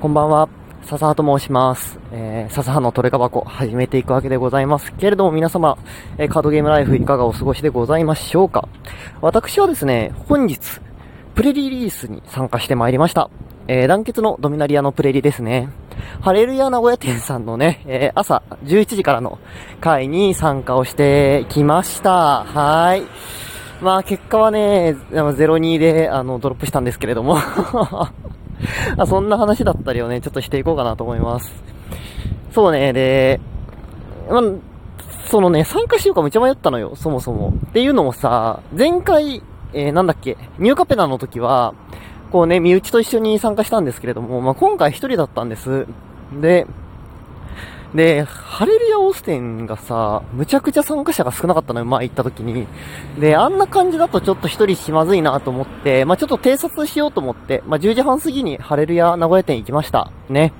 こんばんは。笹葉と申します。えー、笹葉のトレカ箱始めていくわけでございますけれども皆様、えー、カードゲームライフいかがお過ごしでございましょうか？私はですね、本日、プレリリースに参加してまいりました。えー、団結のドミナリアのプレリですね。ハレルヤ名古屋店さんのね、えー、朝11時からの会に参加をしてきました。はい。まあ結果はね、02であのドロップしたんですけれども あそんな話だったりをね、ちょっとしていこうかなと思います。そうね、で、ま、そのね、参加しようかめっちゃ迷ったのよ、そもそも。っていうのもさ、前回、えー、なんだっけ、ニューカペナの時は、こうね、身内と一緒に参加したんですけれども、まあ、今回一人だったんです。で、で、ハレルヤ・オーステンがさ、むちゃくちゃ参加者が少なかったのよ、前行った時に。で、あんな感じだとちょっと一人しまずいなと思って、まあ、ちょっと偵察しようと思って、まあ、10時半過ぎにハレルヤ名古屋店行きました。ね。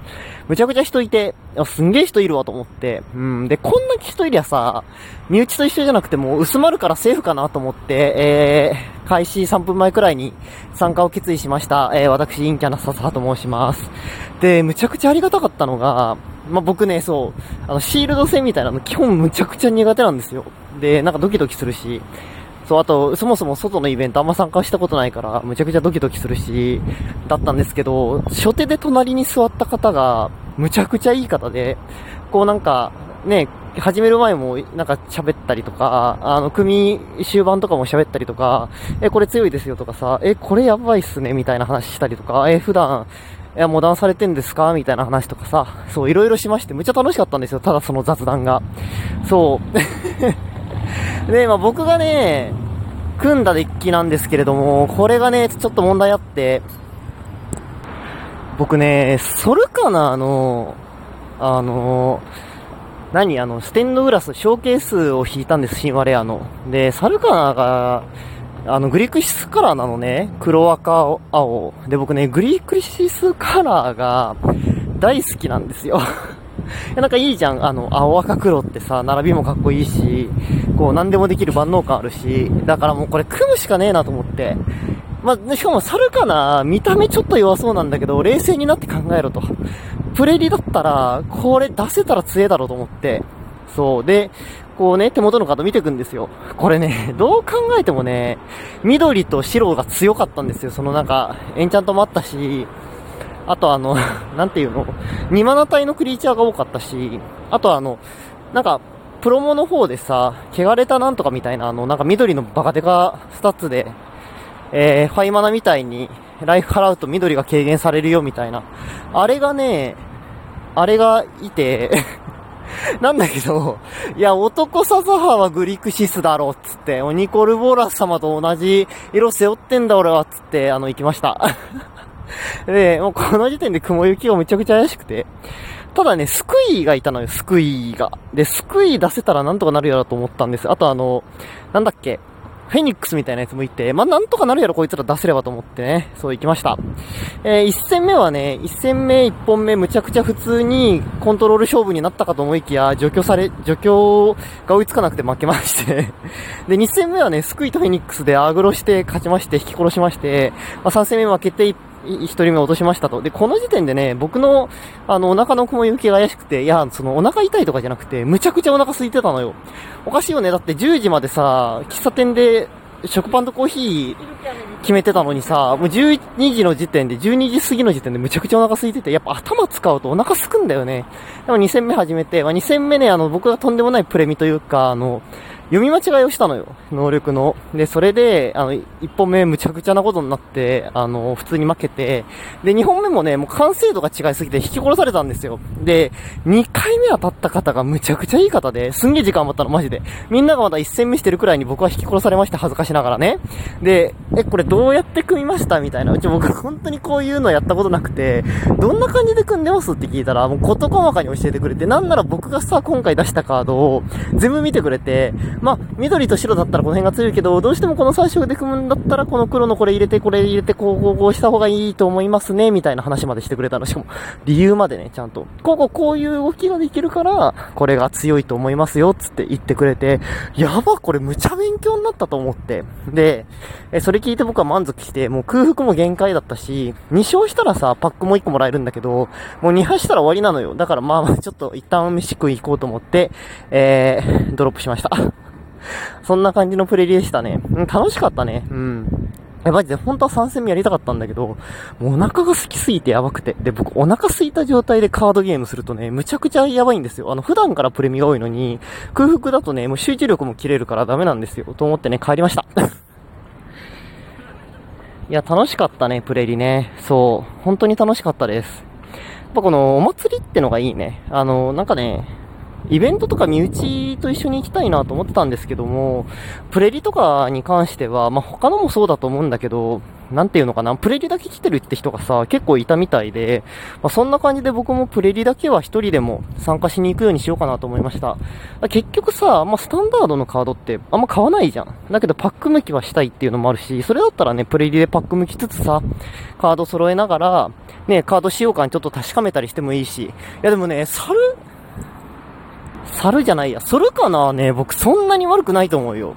むちゃくちゃ人いて、すんげえ人いるわと思って、うん。で、こんな人いりゃさ、身内と一緒じゃなくてもう薄まるからセーフかなと思って、えー、開始3分前くらいに参加を決意しました。えー、私、陰キャな笹葉と申します。で、むちゃくちゃありがたかったのが、まあ、僕ね、そう、あの、シールド戦みたいなの基本むちゃくちゃ苦手なんですよ。で、なんかドキドキするし、そう、あと、そもそも外のイベントあんま参加したことないから、むちゃくちゃドキドキするし、だったんですけど、初手で隣に座った方が、むちゃくちゃいい方で、こうなんか、ね、始める前もなんか喋ったりとか、あの、組終盤とかも喋ったりとか、え、これ強いですよとかさ、え、これやばいっすねみたいな話したりとか、え、普段、いや、モダンされてんですか？みたいな話とかさ、そう、いろいろしまして、むっちゃ楽しかったんですよ。ただその雑談が。そう。で、まあ僕がね、組んだデッキなんですけれども、これがね、ちょっと問題あって、僕ね、ソルカナの、あの、何あの、ステンドグラス、ショーケースを引いたんです、神話レアの。で、サルカナが、あの、グリクシスカラーなのね。黒赤青。で、僕ね、グリクシスカラーが大好きなんですよ。なんかいいじゃん。あの、青赤黒ってさ、並びもかっこいいし、こう、何でもできる万能感あるし、だからもうこれ組むしかねえなと思って。まあ、しかも猿かな見た目ちょっと弱そうなんだけど、冷静になって考えろと。プレリだったら、これ出せたら強えだろうと思って。そう。で、こうね、手元のカード見てくんですよ。これね、どう考えてもね、緑と白が強かったんですよ。そのなんか、エンチャントもあったし、あとあの、なんていうの、2マナ帯のクリーチャーが多かったし、あとあの、なんか、プロモの方でさ、汚れたなんとかみたいな、あの、なんか緑のバカデカスタッツで、えー、ファイマナみたいに、ライフ払うと緑が軽減されるよみたいな。あれがね、あれがいて なんだけど、いや、男笹葉はグリクシスだろ、つって、オニコルボーラス様と同じ色背負ってんだ俺は、つって、あの、行きました。で、もうこの時点で雲行きがめちゃくちゃ怪しくて、ただね、スクイーがいたのよ、スクイーが。で、スクイー出せたらなんとかなるやろと思ったんです。あとあの、なんだっけ、フェニックスみたいなやつもいて、まあ、なんとかなるやろこいつら出せればと思ってね、そう行きました。えー、1戦目はね、一戦目一本目むちゃくちゃ普通にコントロール勝負になったかと思いきや、除去され、除去が追いつかなくて負けまして で、二戦目はね、スクイとフェニックスでアグロして勝ちまして、引き殺しまして、まあ、3戦目負けて一人目落としましたと。で、この時点でね、僕の、あの、お腹の雲行きが怪しくて、いや、その、お腹痛いとかじゃなくて、むちゃくちゃお腹空いてたのよ。おかしいよね。だって10時までさ、喫茶店で、食パンとコーヒー決めてたのにさ、もう12時の時点で、12時過ぎの時点でむちゃくちゃお腹空いてて、やっぱ頭使うとお腹すくんだよね。でも2戦目始めて、まあ、2戦目ね、あの、僕がとんでもないプレミというか、あの、読み間違いをしたのよ。能力の。で、それで、あの、1本目むちゃくちゃなことになって、あの、普通に負けて、で、2本目もね、もう完成度が違いすぎて引き殺されたんですよ。で、2回目当たった方がむちゃくちゃいい方で、すんげえ時間余ったの、マジで。みんながまだ1戦目してるくらいに僕は引き殺されました、恥ずかしながらね。で、え、これどうやって組みました？みたいな。うち僕本当にこういうのやったことなくて、どんな感じで組んでます？って聞いたら、もう事細かに教えてくれて、なんなら僕がさ、今回出したカードを全部見てくれて、まあ、緑と白だったらこの辺が強いけど、どうしてもこの3色で組むんだったら、この黒のこれ入れて、これ入れて、こう、こう、こうした方がいいと思いますね、みたいな話までしてくれたの。しかも、理由までね、ちゃんと。ここ、こういう動きができるから、これが強いと思いますよ、つって言ってくれて、やば、これむちゃ勉強になったと思って。で、え、それ聞いて僕は満足して、もう空腹も限界だったし、2勝したらさ、パックも1個もらえるんだけど、もう2敗したら終わりなのよ。だからまあまあ、ちょっと一旦飯食い行こうと思って、えー、ドロップしました。そんな感じのプレイでしたね。うん、楽しかったね。うん。え、マジで本当は3戦目やりたかったんだけど、もうお腹が空きすぎてやばくて。で、僕お腹空いた状態でカードゲームするとね、むちゃくちゃやばいんですよ。あの、普段からプレミが多いのに、空腹だとね、もう集中力も切れるからダメなんですよ。と思ってね、帰りました。いや、楽しかったね、プレリね。そう。本当に楽しかったです。やっぱこのお祭りってのがいいね。あの、なんかね、イベントとか身内と一緒に行きたいなと思ってたんですけども、プレリとかに関しては、まあ、他のもそうだと思うんだけど、なんていうのかな、プレリだけ来てるって人がさ、結構いたみたいで、まあ、そんな感じで僕もプレリだけは一人でも参加しに行くようにしようかなと思いました。結局さ、まあ、スタンダードのカードってあんま買わないじゃん。だけどパック向きはしたいっていうのもあるし、それだったらね、プレリでパック向きつつさ、カード揃えながら、ね、カード使用感ちょっと確かめたりしてもいいし。いやでもね、猿、猿じゃないや、それかな？ね、僕そんなに悪くないと思うよ。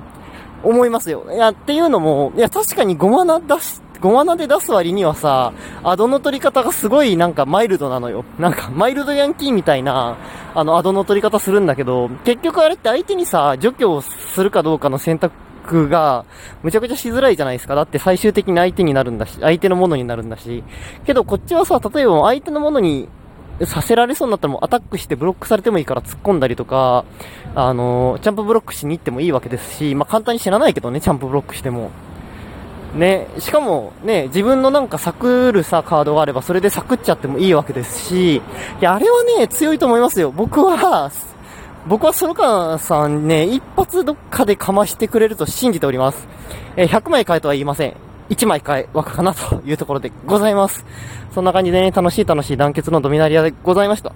思いますよ。いや、っていうのも、いや、確かにゴマナ出し、ゴマナで出す割にはさ、アドの取り方がすごいなんかマイルドなのよ。なんかマイルドヤンキーみたいな、あの、アドの取り方するんだけど、結局あれって相手にさ、除去をするかどうかの選択が、むちゃくちゃしづらいじゃないですか。だって最終的に相手になるんだし、相手のものになるんだし。けどこっちはさ、例えば相手のものにさせられそうになったらもうアタックしてブロックされてもいいから突っ込んだりとか、あのー、チャンプブロックしに行ってもいいわけですし、まあ、簡単に死なないけどね、チャンプブロックしても。ね、しかもね、自分のなんかサクるさ、カードがあればそれでサクっちゃってもいいわけですし、いや、あれはね、強いと思いますよ。僕は、僕はその間さんね、一発どっかでかましてくれると信じております。え、100枚買えとは言いません。1枚買え、わかなというところでございます。そんな感じでね、楽しい楽しい団結のドミナリアでございました。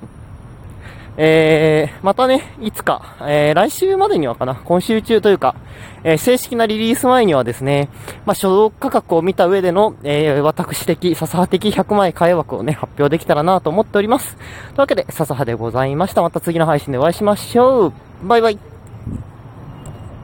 えー、またね、いつか、えー、来週までにはかな、今週中というか、えー、正式なリリース前にはですね、まあ、所属価格を見た上での、えー、私的、笹葉的100枚替え枠をね、発表できたらなと思っております。というわけで、笹葉でございました。また次の配信でお会いしましょう。バイバイ。